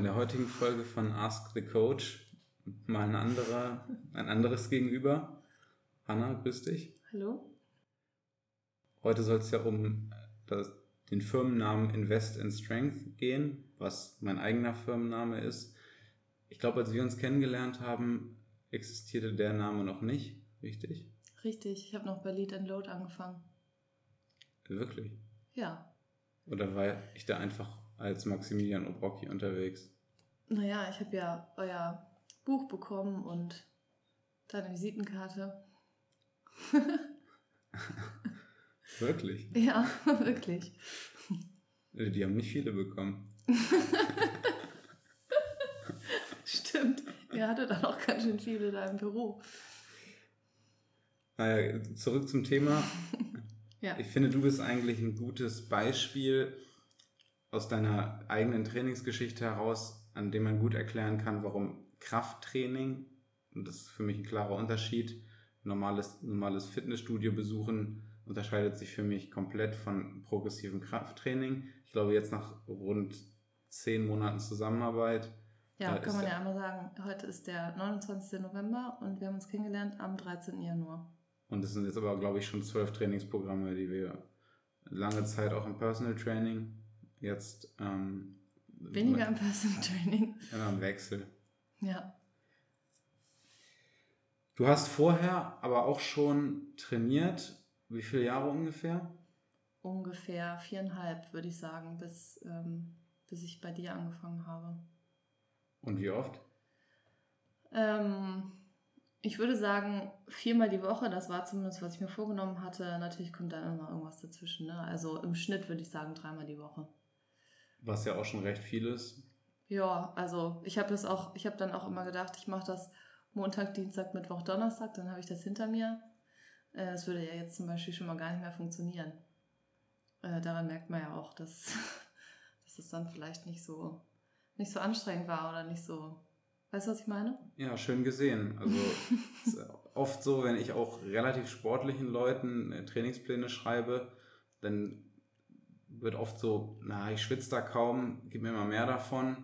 in der heutigen Folge von Ask the Coach mal ein, anderer, ein anderes Gegenüber. Hanna, grüß dich. Hallo. Heute soll es ja um das, den Firmennamen Invest in Strength gehen, was mein eigener Firmenname ist. Ich glaube, als wir uns kennengelernt haben, existierte der Name noch nicht, richtig? Richtig, ich habe noch bei Lead and Load angefangen. Wirklich? Ja. Oder war ich da einfach als Maximilian Obrocki unterwegs? Naja, ich habe ja euer Buch bekommen und deine Visitenkarte. wirklich? Ja, wirklich. Die haben nicht viele bekommen. Stimmt. Ihr hattet dann auch ganz schön viele da im Büro. Naja, zurück zum Thema. Ja. Ich finde, du bist eigentlich ein gutes Beispiel aus deiner eigenen Trainingsgeschichte heraus, an dem man gut erklären kann, warum Krafttraining, und das ist für mich ein klarer Unterschied, normales, normales Fitnessstudio besuchen unterscheidet sich für mich komplett von progressivem Krafttraining. Ich glaube, jetzt nach rund zehn Monaten Zusammenarbeit. Ja, kann man ja einmal sagen, heute ist der 29. November und wir haben uns kennengelernt am 13. Januar. Und es sind jetzt aber, glaube ich, schon zwölf Trainingsprogramme, die wir lange Zeit auch im Personal Training jetzt ähm, Weniger im Personal Training. ja, im Wechsel. Ja. Du hast vorher aber auch schon trainiert. Wie viele Jahre ungefähr? Ungefähr viereinhalb, würde ich sagen, bis, ähm, bis ich bei dir angefangen habe. Und wie oft? Ähm, ich würde sagen, viermal die Woche, das war zumindest, was ich mir vorgenommen hatte. Natürlich kommt da immer irgendwas dazwischen. Ne? Also im Schnitt würde ich sagen, dreimal die Woche. Was ja auch schon recht viel ist. Ja, also ich habe das auch, ich habe dann auch immer gedacht, ich mache das Montag, Dienstag, Mittwoch, Donnerstag, dann habe ich das hinter mir. Äh, Das würde ja jetzt zum Beispiel schon mal gar nicht mehr funktionieren. Äh, daran merkt man ja auch, dass, dass es dann vielleicht nicht so, nicht so anstrengend war oder nicht so. Weißt du, was ich meine? Ja, schön gesehen. Also oft so, wenn ich auch relativ sportlichen Leuten äh, Trainingspläne schreibe, dann wird oft so, na, ich schwitze da kaum, gib mir mal mehr davon.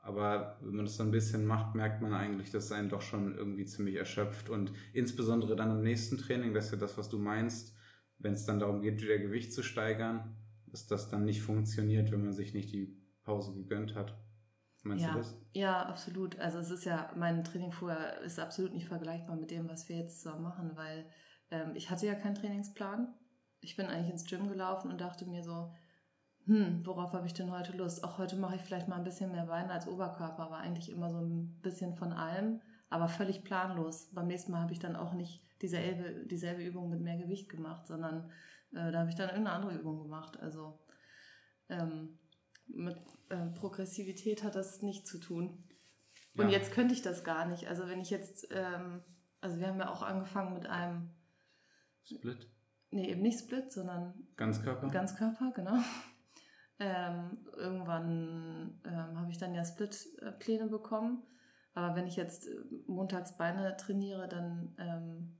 Aber wenn man das so ein bisschen macht, merkt man eigentlich, dass einen doch schon irgendwie ziemlich erschöpft. Und insbesondere dann im nächsten Training, das ist ja das, was du meinst, wenn es dann darum geht, wieder Gewicht zu steigern, dass das dann nicht funktioniert, wenn man sich nicht die Pause gegönnt hat. Meinst ja. du das? Ja, absolut. Also es ist ja, mein Training vorher ist absolut nicht vergleichbar mit dem, was wir jetzt zusammen machen, weil ähm, ich hatte ja keinen Trainingsplan. Ich bin eigentlich ins Gym gelaufen und dachte mir so, hm, worauf habe ich denn heute Lust? Auch heute mache ich vielleicht mal ein bisschen mehr Beine als Oberkörper, aber eigentlich immer so ein bisschen von allem, aber völlig planlos. Beim nächsten Mal habe ich dann auch nicht dieselbe, dieselbe Übung mit mehr Gewicht gemacht, sondern äh, da habe ich dann irgendeine andere Übung gemacht. Also ähm, mit äh, Progressivität hat das nichts zu tun. Und Ja. jetzt könnte ich das gar nicht. Also wenn ich jetzt, ähm, also wir haben ja auch angefangen mit einem, Split? Nee, eben nicht Split, sondern Ganzkörper? Ganzkörper, genau. Ähm, irgendwann ähm, habe ich dann ja Split-Pläne bekommen. Aber wenn ich jetzt äh, montags Beine trainiere, dann, ähm,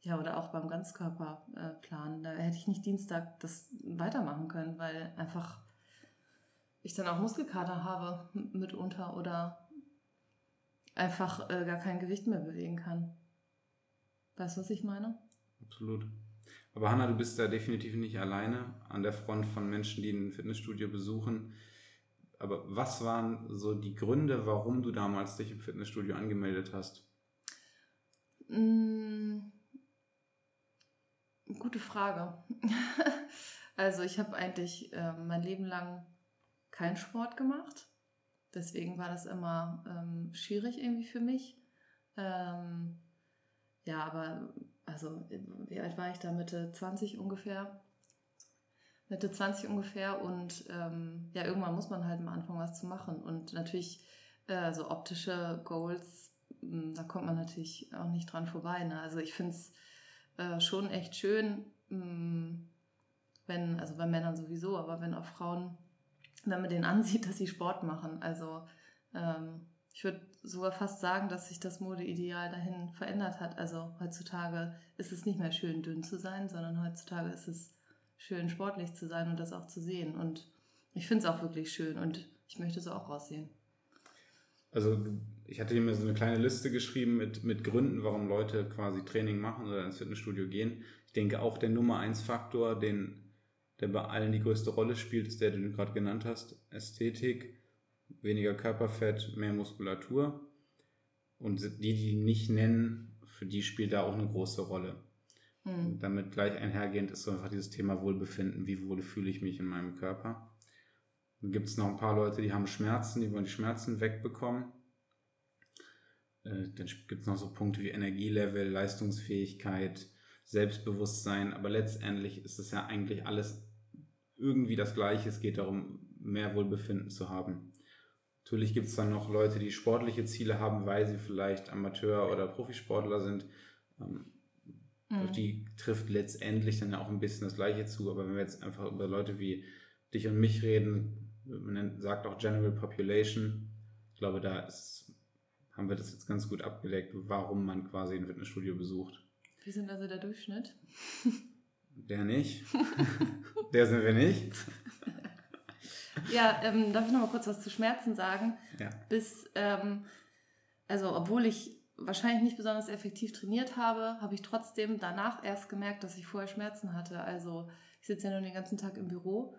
ja, oder auch beim Ganzkörperplan, da hätte ich nicht Dienstag das weitermachen können, weil einfach ich dann auch Muskelkater habe mitunter oder einfach äh, gar kein Gewicht mehr bewegen kann. Weißt du, was ich meine? Absolut. Aber Hanna, du bist da definitiv nicht alleine an der Front von Menschen, die ein Fitnessstudio besuchen. Aber was waren so die Gründe, warum du damals dich im Fitnessstudio angemeldet hast? Mm, Gute Frage. also ich habe eigentlich äh, mein Leben lang keinen Sport gemacht. Deswegen war das immer ähm, schwierig irgendwie für mich. Ähm, ja, aber also wie alt war ich da? Mitte 20 ungefähr. Mitte 20 ungefähr und ähm, ja, irgendwann muss man halt mal anfangen, was zu machen. Und natürlich äh, so optische Goals, mh, da kommt man natürlich auch nicht dran vorbei. Ne? Also ich finde es äh, schon echt schön, mh, wenn, also bei Männern sowieso, aber wenn auch Frauen, wenn man denen ansieht, dass sie Sport machen. Also ähm, ich würde sogar fast sagen, dass sich das Modeideal dahin verändert hat. Also heutzutage ist es nicht mehr schön, dünn zu sein, sondern heutzutage ist es schön, sportlich zu sein und das auch zu sehen. Und ich finde es auch wirklich schön. Und ich möchte so auch aussehen. Also ich hatte mir so eine kleine Liste geschrieben mit, mit Gründen, warum Leute quasi Training machen oder ins Fitnessstudio gehen. Ich denke auch der Nummer eins Faktor, den, der bei allen die größte Rolle spielt, ist der, den du gerade genannt hast, Ästhetik, weniger Körperfett, mehr Muskulatur. Und die, die nicht nennen, für die spielt da auch eine große Rolle. Mhm. Damit gleich einhergehend ist so einfach dieses Thema Wohlbefinden, wie wohl fühle ich mich in meinem Körper. Dann gibt es noch ein paar Leute, die haben Schmerzen, die wollen die Schmerzen wegbekommen. Äh, dann gibt es noch so Punkte wie Energielevel, Leistungsfähigkeit, Selbstbewusstsein, aber letztendlich ist es ja eigentlich alles irgendwie das Gleiche. Es geht darum, mehr Wohlbefinden zu haben. Natürlich gibt es dann noch Leute, die sportliche Ziele haben, weil sie vielleicht Amateur- oder Profisportler sind. Ähm, mhm. Auf die trifft letztendlich dann ja auch ein bisschen das Gleiche zu. Aber wenn wir jetzt einfach über Leute wie dich und mich reden, man sagt auch General Population. Ich glaube, da ist, haben wir das jetzt ganz gut abgedeckt, warum man quasi ein Fitnessstudio besucht. Wir sind also der Durchschnitt. Der nicht. der sind wir nicht. Ja, ähm, darf ich noch mal kurz was zu Schmerzen sagen? Ja. Bis, ähm, also obwohl ich wahrscheinlich nicht besonders effektiv trainiert habe, habe ich trotzdem danach erst gemerkt, dass ich vorher Schmerzen hatte. Also ich sitze ja nur den ganzen Tag im Büro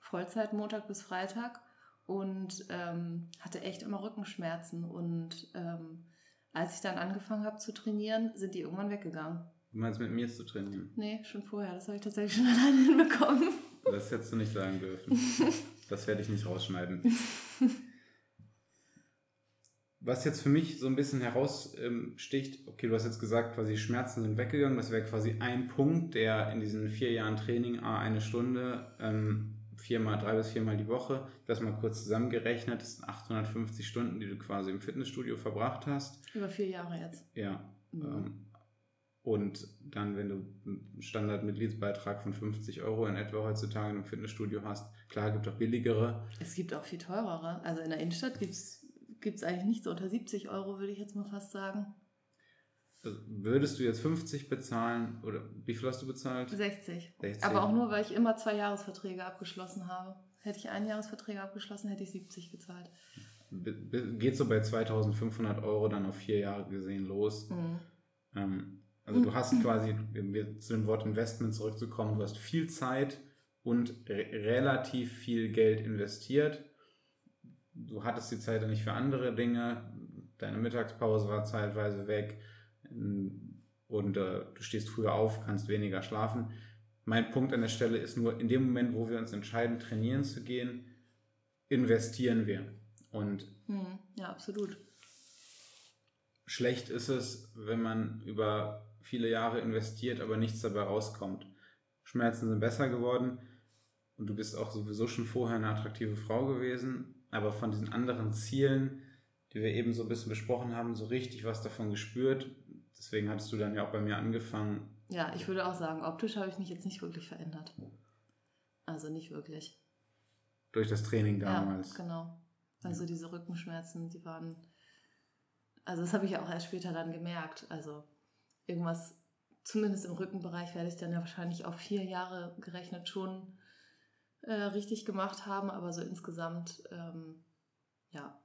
Vollzeit Montag bis Freitag und ähm, hatte echt immer Rückenschmerzen. Und ähm, als ich dann angefangen habe zu trainieren, sind die irgendwann weggegangen. Du meinst mit mir zu trainieren? Nee, schon vorher. Das habe ich tatsächlich schon alleine hinbekommen. Das hättest du nicht sagen dürfen. Das werde ich nicht rausschneiden. Was jetzt für mich so ein bisschen heraussticht, okay, du hast jetzt gesagt, quasi Schmerzen sind weggegangen. Das wäre quasi ein Punkt, der in diesen vier Jahren Training, a eine Stunde, ähm, viermal, drei bis viermal die Woche, das mal kurz zusammengerechnet, das sind 850 Stunden, die du quasi im Fitnessstudio verbracht hast. Über vier Jahre jetzt. Ja. Mhm. Ähm, und dann, wenn du einen Standardmitgliedsbeitrag von 50 Euro in etwa heutzutage im Fitnessstudio hast, klar, gibt auch billigere. Es gibt auch viel teurere. Also in der Innenstadt gibt es eigentlich nichts unter 70 Euro, würde ich jetzt mal fast sagen. Also würdest du jetzt 50 bezahlen oder wie viel hast du bezahlt? 60. 60. Aber auch nur, weil ich immer zwei Jahresverträge abgeschlossen habe. Hätte ich einen Jahresverträge abgeschlossen, hätte ich 70 gezahlt. Geht so bei 2500 Euro dann auf vier Jahre gesehen los. Mhm. Ähm, also du hast quasi, um zu dem Wort Investment zurückzukommen, du hast viel Zeit und re relativ viel Geld investiert. Du hattest die Zeit dann nicht für andere Dinge. Deine Mittagspause war zeitweise weg und äh, du stehst früher auf, kannst weniger schlafen. Mein Punkt an der Stelle ist nur, in dem Moment, wo wir uns entscheiden, trainieren zu gehen, investieren wir. Und hm, ja, absolut. Schlecht ist es, wenn man über viele Jahre investiert, aber nichts dabei rauskommt. Schmerzen sind besser geworden und du bist auch sowieso schon vorher eine attraktive Frau gewesen, aber von diesen anderen Zielen, die wir eben so ein bisschen besprochen haben, so richtig was davon gespürt, Deswegen hattest du dann ja auch bei mir angefangen. Ja, ich würde auch sagen, optisch habe ich mich jetzt nicht wirklich verändert. Also nicht wirklich. Durch das Training damals. Ja, genau. Also diese Rückenschmerzen, die waren. Also das habe ich ja auch erst später dann gemerkt. Also irgendwas, zumindest im Rückenbereich, werde ich dann ja wahrscheinlich auf vier Jahre gerechnet schon äh, richtig gemacht haben. Aber so insgesamt, ähm, ja,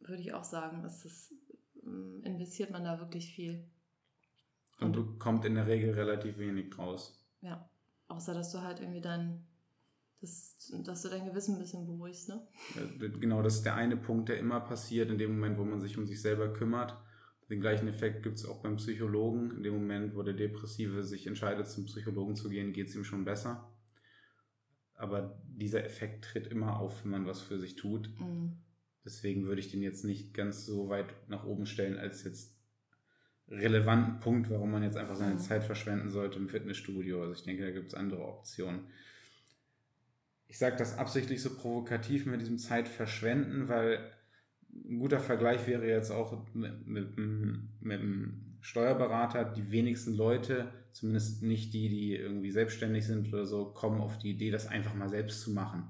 würde ich auch sagen, ist es ähm, investiert man da wirklich viel. Und, du kommt in der Regel relativ wenig raus. Ja, außer dass du halt irgendwie dann, das, dass du dein Gewissen ein bisschen beruhigst, ne? Genau, das ist der eine Punkt, der immer passiert, in dem Moment, wo man sich um sich selber kümmert. Den gleichen Effekt gibt es auch beim Psychologen. In dem Moment, wo der Depressive sich entscheidet, zum Psychologen zu gehen, geht es ihm schon besser. Aber dieser Effekt tritt immer auf, wenn man was für sich tut. Mhm. Deswegen würde ich den jetzt nicht ganz so weit nach oben stellen als jetzt relevanten Punkt, warum man jetzt einfach seine mhm. Zeit verschwenden sollte im Fitnessstudio. Also ich denke, da gibt es andere Optionen. Ich sage das absichtlich so provokativ mit diesem Zeitverschwenden, weil ein guter Vergleich wäre jetzt auch mit, mit, mit einem Steuerberater. Die wenigsten Leute, zumindest nicht die, die irgendwie selbstständig sind oder so, kommen auf die Idee, das einfach mal selbst zu machen.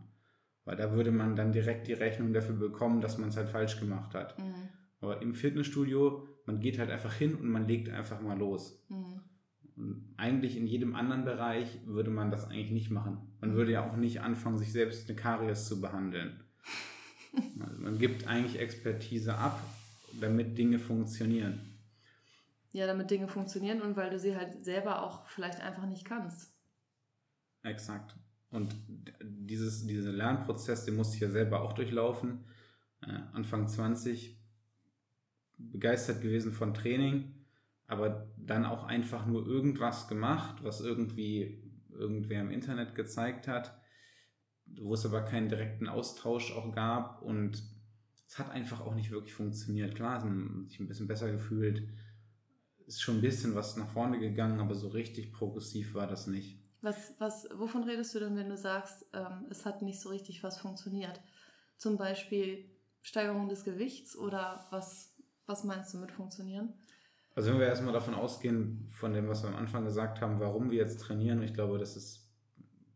Weil da würde man dann direkt die Rechnung dafür bekommen, dass man es halt falsch gemacht hat. Mhm. Aber im Fitnessstudio, man geht halt einfach hin und man legt einfach mal los. Mhm. Und eigentlich in jedem anderen Bereich würde man das eigentlich nicht machen. Man würde ja auch nicht anfangen, sich selbst eine Karies zu behandeln. Also man gibt eigentlich Expertise ab, damit Dinge funktionieren. Ja, damit Dinge funktionieren und weil du sie halt selber auch vielleicht einfach nicht kannst. Exakt. Und dieses, dieser Lernprozess, den musste ich ja selber auch durchlaufen. Äh, Anfang 20 begeistert gewesen von Training, aber dann auch einfach nur irgendwas gemacht, was irgendwie irgendwer im Internet gezeigt hat, wo es aber keinen direkten Austausch auch gab und es hat einfach auch nicht wirklich funktioniert. Klar, es hat sich ein bisschen besser gefühlt, ist schon ein bisschen was nach vorne gegangen, aber so richtig progressiv war das nicht. Was, was, wovon redest du denn, wenn du sagst, ähm, es hat nicht so richtig was funktioniert? Zum Beispiel Steigerung des Gewichts oder was, was meinst du mit funktionieren? Also wenn wir erstmal davon ausgehen, von dem, was wir am Anfang gesagt haben, warum wir jetzt trainieren, ich glaube, das ist,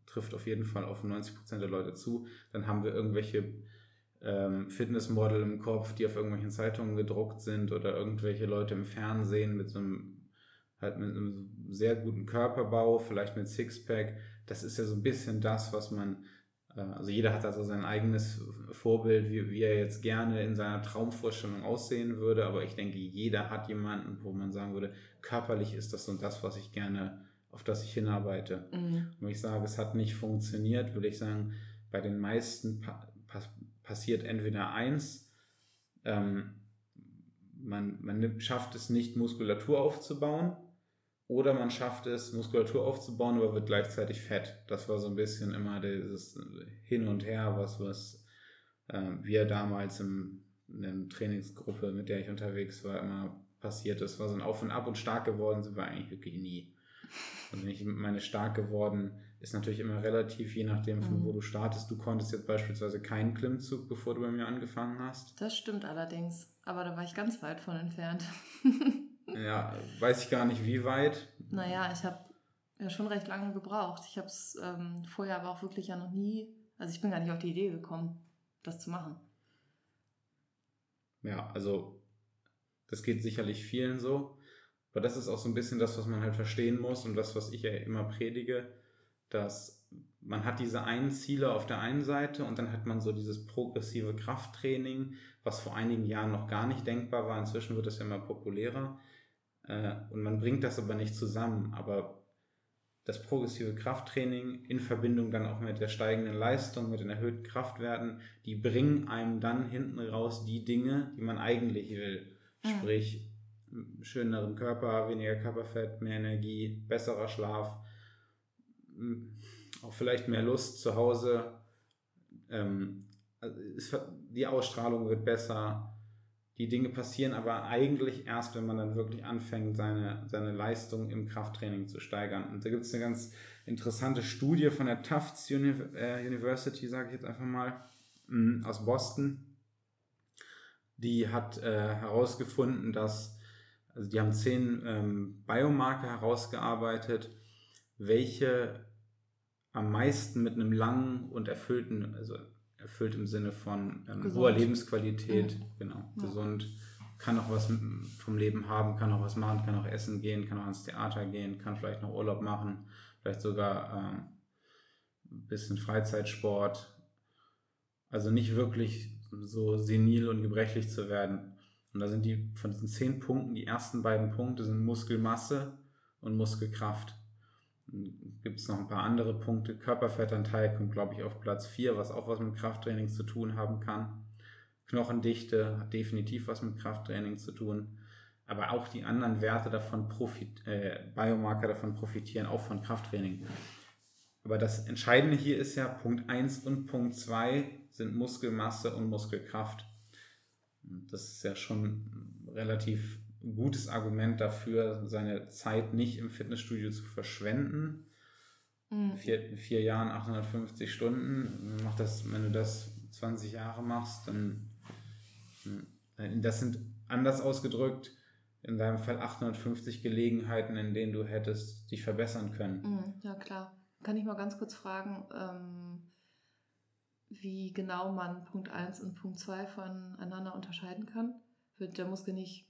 trifft auf jeden Fall auf 90% der Leute zu, dann haben wir irgendwelche ähm, Fitnessmodel im Kopf, die auf irgendwelchen Zeitungen gedruckt sind oder irgendwelche Leute im Fernsehen mit so einem halt mit einem sehr guten Körperbau, vielleicht mit Sixpack. Das ist ja so ein bisschen das, was man, äh, also jeder hat also sein eigenes Vorbild, wie, wie er jetzt gerne in seiner Traumvorstellung aussehen würde, aber ich denke, jeder hat jemanden, wo man sagen würde, körperlich ist das und das, was ich gerne, auf das ich hinarbeite. Mhm. Wenn ich sage, es hat nicht funktioniert, würde ich sagen, bei den meisten pa passiert entweder eins, ähm, man, man schafft es nicht, Muskulatur aufzubauen, oder man schafft es, Muskulatur aufzubauen, aber wird gleichzeitig fett. Das war so ein bisschen immer dieses Hin und Her, was, was äh, wir damals im, in der Trainingsgruppe, mit der ich unterwegs war, immer passiert ist. War so ein Auf und Ab und stark geworden sind wir eigentlich wirklich nie. Und wenn ich meine stark geworden, ist natürlich immer relativ, je nachdem, von mhm. wo du startest. Du konntest jetzt beispielsweise keinen Klimmzug, bevor du bei mir angefangen hast. Das stimmt allerdings, aber da war ich ganz weit von entfernt. ja, weiß ich gar nicht, wie weit. Naja, ich habe ja schon recht lange gebraucht. Ich habe es ähm, vorher aber auch wirklich ja noch nie, also ich bin gar nicht auf die Idee gekommen, das zu machen. Ja, also das geht sicherlich vielen so. Aber das ist auch so ein bisschen das, was man halt verstehen muss und das, was ich ja immer predige, dass man hat diese einen Ziele auf der einen Seite und dann hat man so dieses progressive Krafttraining, was vor einigen Jahren noch gar nicht denkbar war. Inzwischen wird es ja immer populärer. Äh, und man bringt das aber nicht zusammen. Aber das progressive Krafttraining in Verbindung dann auch mit der steigenden Leistung, mit den erhöhten Kraftwerten, die bringen einem dann hinten raus die Dinge, die man eigentlich will. Mhm. Sprich, schöneren Körper, weniger Körperfett, mehr Energie, besserer Schlaf, auch vielleicht mehr Lust zu Hause. Ähm, die Ausstrahlung wird besser. Die Dinge passieren aber eigentlich erst, wenn man dann wirklich anfängt, seine, seine Leistung im Krafttraining zu steigern. Und da gibt es eine ganz interessante Studie von der Tufts äh, University, sage ich jetzt einfach mal, aus Boston. Die hat äh, herausgefunden, dass, also die haben zehn ähm, Biomarker herausgearbeitet, welche am meisten mit einem langen und erfüllten, also erfüllt im Sinne von ähm, hoher Lebensqualität, mhm. genau, ja. gesund, kann auch was vom Leben haben, kann auch was machen, kann auch essen gehen, kann auch ans Theater gehen, kann vielleicht noch Urlaub machen, vielleicht sogar ähm, ein bisschen Freizeitsport. Also nicht wirklich so senil und gebrechlich zu werden. Und da sind die von diesen zehn Punkten, die ersten beiden Punkte sind Muskelmasse und Muskelkraft gibt es noch ein paar andere Punkte. Körperfettanteil kommt, glaube ich, auf Platz 4, was auch was mit Krafttraining zu tun haben kann. Knochendichte hat definitiv was mit Krafttraining zu tun. Aber auch die anderen Werte davon profit, äh, Biomarker davon profitieren auch von Krafttraining. Aber das Entscheidende hier ist ja, Punkt 1 und Punkt 2 sind Muskelmasse und Muskelkraft. Das ist ja schon relativ gutes Argument dafür, seine Zeit nicht im Fitnessstudio zu verschwenden. Mhm. Vier, vier Jahren, 850 Stunden. Mach das, wenn du das 20 Jahre machst, dann hm, das sind anders ausgedrückt, in deinem Fall 850 Gelegenheiten, in denen du hättest dich verbessern können. Mhm, ja, klar. Kann ich mal ganz kurz fragen, ähm, wie genau man Punkt 1 und Punkt 2 voneinander unterscheiden kann? Wird der Muskel nicht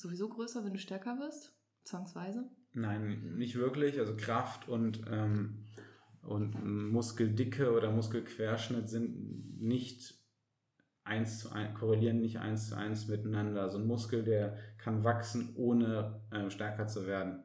sowieso größer, wenn du stärker wirst? Zwangsweise? Nein, nicht wirklich. Also Kraft und, ähm, und Muskeldicke oder Muskelquerschnitt sind nicht eins zu eins, korrelieren nicht eins zu eins miteinander. Also ein Muskel, der kann wachsen, ohne äh, stärker zu werden.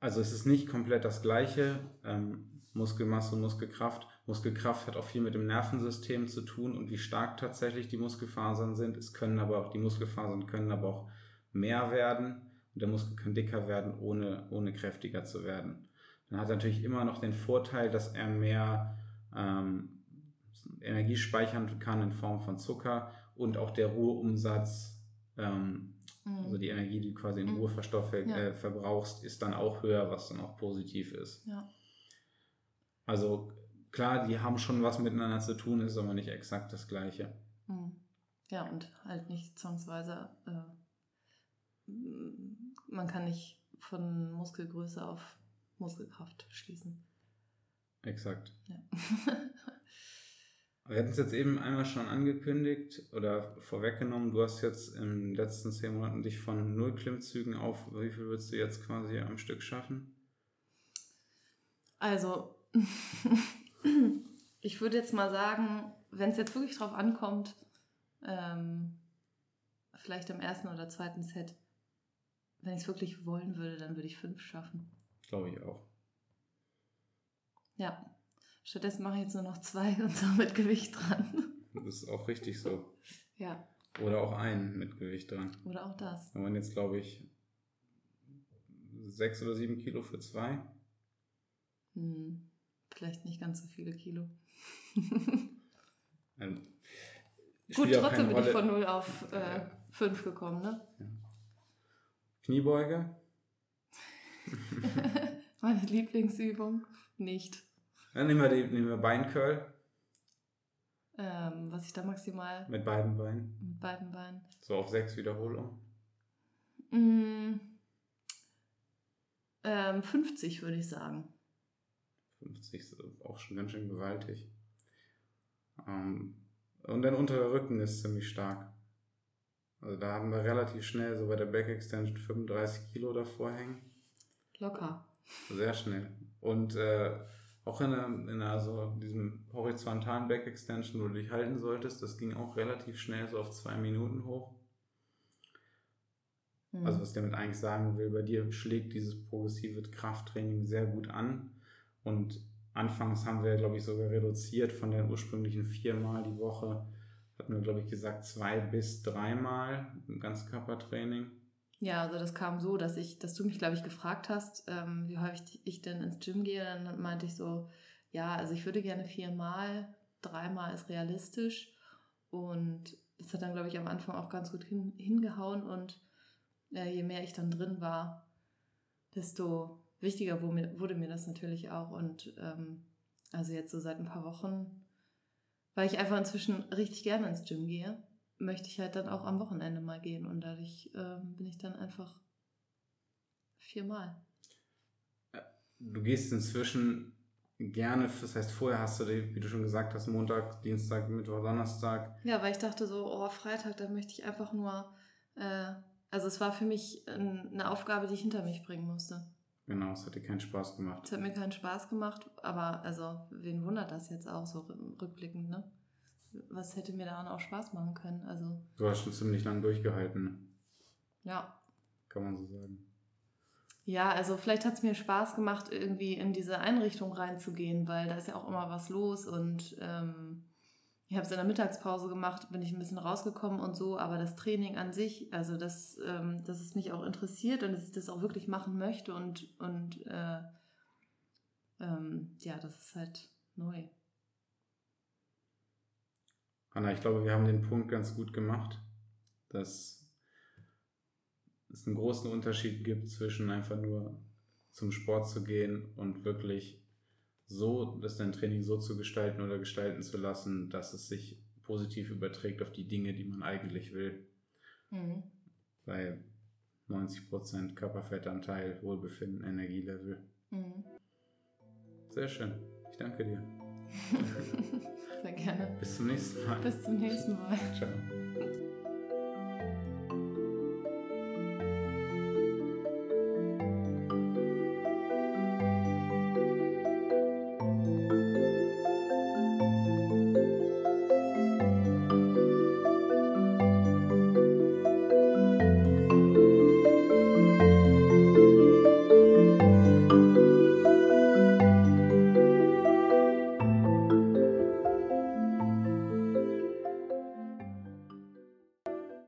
Also es ist nicht komplett das gleiche. Ähm, Muskelmasse und Muskelkraft. Muskelkraft hat auch viel mit dem Nervensystem zu tun und wie stark tatsächlich die Muskelfasern sind. Es können aber auch, die Muskelfasern können aber auch mehr werden und der Muskel kann dicker werden, ohne, ohne kräftiger zu werden. Dann hat er natürlich immer noch den Vorteil, dass er mehr ähm, Energie speichern kann in Form von Zucker und auch der Ruheumsatz, ähm, mhm. also die Energie, die du quasi in mhm. Ruhe verstoffelt, ja. äh, verbrauchst, ist dann auch höher, was dann auch positiv ist. Ja. Also klar, die haben schon was miteinander zu tun, ist aber nicht exakt das Gleiche. Mhm. Ja, und halt nicht zwangsweise, äh, man kann nicht von Muskelgröße auf Muskelkraft schließen. Exakt. Ja. Wir hatten es jetzt eben einmal schon angekündigt oder vorweggenommen. Du hast jetzt in den letzten zehn Monaten dich von null Klimmzügen auf, wie viel würdest du jetzt quasi am Stück schaffen? Also, ich würde jetzt mal sagen, wenn es jetzt wirklich drauf ankommt, ähm, vielleicht im ersten oder zweiten Set, wenn ich es wirklich wollen würde, dann würde ich fünf schaffen. Glaube ich auch. Ja. Stattdessen mache ich jetzt nur noch zwei und so mit Gewicht dran. Das ist auch richtig so. Ja. Oder auch einen mit Gewicht dran. Oder auch das. Wenn man jetzt, glaube ich, sechs oder sieben Kilo für zwei. Hm, vielleicht nicht ganz so viele Kilo. also, Gut, trotzdem bin ich von 0 auf äh, 5 gekommen, ne? Ja. Kniebeuge. Meine Lieblingsübung. Nicht. Dann nehmen wir, die, nehmen wir Beincurl. Ähm, was ich da maximal. Mit beiden Beinen. Mit beiden Beinen. So auf sechs Wiederholungen. Mm, ähm, 50 würde ich sagen. 50 ist auch schon ganz schön gewaltig. Ähm, und dein unterer Rücken ist ziemlich stark. Also da haben wir relativ schnell so bei der Back Extension 35 Kilo davor hängen. Locker. Sehr schnell. Und äh, auch in, einer, in einer, so diesem horizontalen Back Extension, wo du dich halten solltest, das ging auch relativ schnell so auf zwei Minuten hoch. Mhm. Also was ich damit eigentlich sagen will, bei dir schlägt dieses progressive Krafttraining sehr gut an. Und anfangs haben wir, glaube ich, sogar reduziert von den ursprünglichen viermal die Woche, hatten wir, glaube ich, gesagt, zwei bis dreimal im Ganzkörpertraining. Ja, also das kam so, dass ich, dass du mich, glaube ich, gefragt hast, ähm, wie häufig ich denn ins Gym gehe. Dann meinte ich so, ja, also ich würde gerne viermal, dreimal ist realistisch. Und das hat dann, glaube ich, am Anfang auch ganz gut hin, hingehauen. Und äh, je mehr ich dann drin war, desto wichtiger wurde mir, wurde mir das natürlich auch. Und ähm, also jetzt so seit ein paar Wochen, weil ich einfach inzwischen richtig gerne ins Gym gehe möchte ich halt dann auch am Wochenende mal gehen und dadurch ähm, bin ich dann einfach viermal. Du gehst inzwischen gerne, das heißt vorher hast du, die, wie du schon gesagt hast, Montag, Dienstag, Mittwoch, Donnerstag. Ja, weil ich dachte so, oh, Freitag, da möchte ich einfach nur, äh, also es war für mich eine Aufgabe, die ich hinter mich bringen musste. Genau, es hat dir keinen Spaß gemacht. Es hat mir keinen Spaß gemacht, aber also, wen wundert das jetzt auch so rückblickend, ne? was hätte mir daran auch Spaß machen können. Also, du hast schon ziemlich lang durchgehalten. Ja. Kann man so sagen. Ja, also vielleicht hat es mir Spaß gemacht, irgendwie in diese Einrichtung reinzugehen, weil da ist ja auch immer was los und ähm, ich habe es in der Mittagspause gemacht, bin ich ein bisschen rausgekommen und so, aber das Training an sich, also das, ähm, dass es mich auch interessiert und dass ich das auch wirklich machen möchte und, und äh, ähm, ja, das ist halt neu. Anna, ich glaube, wir haben den Punkt ganz gut gemacht, dass es einen großen Unterschied gibt zwischen einfach nur zum Sport zu gehen und wirklich so, dass dein Training so zu gestalten oder gestalten zu lassen, dass es sich positiv überträgt auf die Dinge, die man eigentlich will. Mhm. Bei 90% Körperfettanteil, Wohlbefinden, Energielevel. Mhm. Sehr schön. Ich danke dir. Sehr gerne. Bis zum nächsten Mal. Bis zum nächsten Mal. Ciao.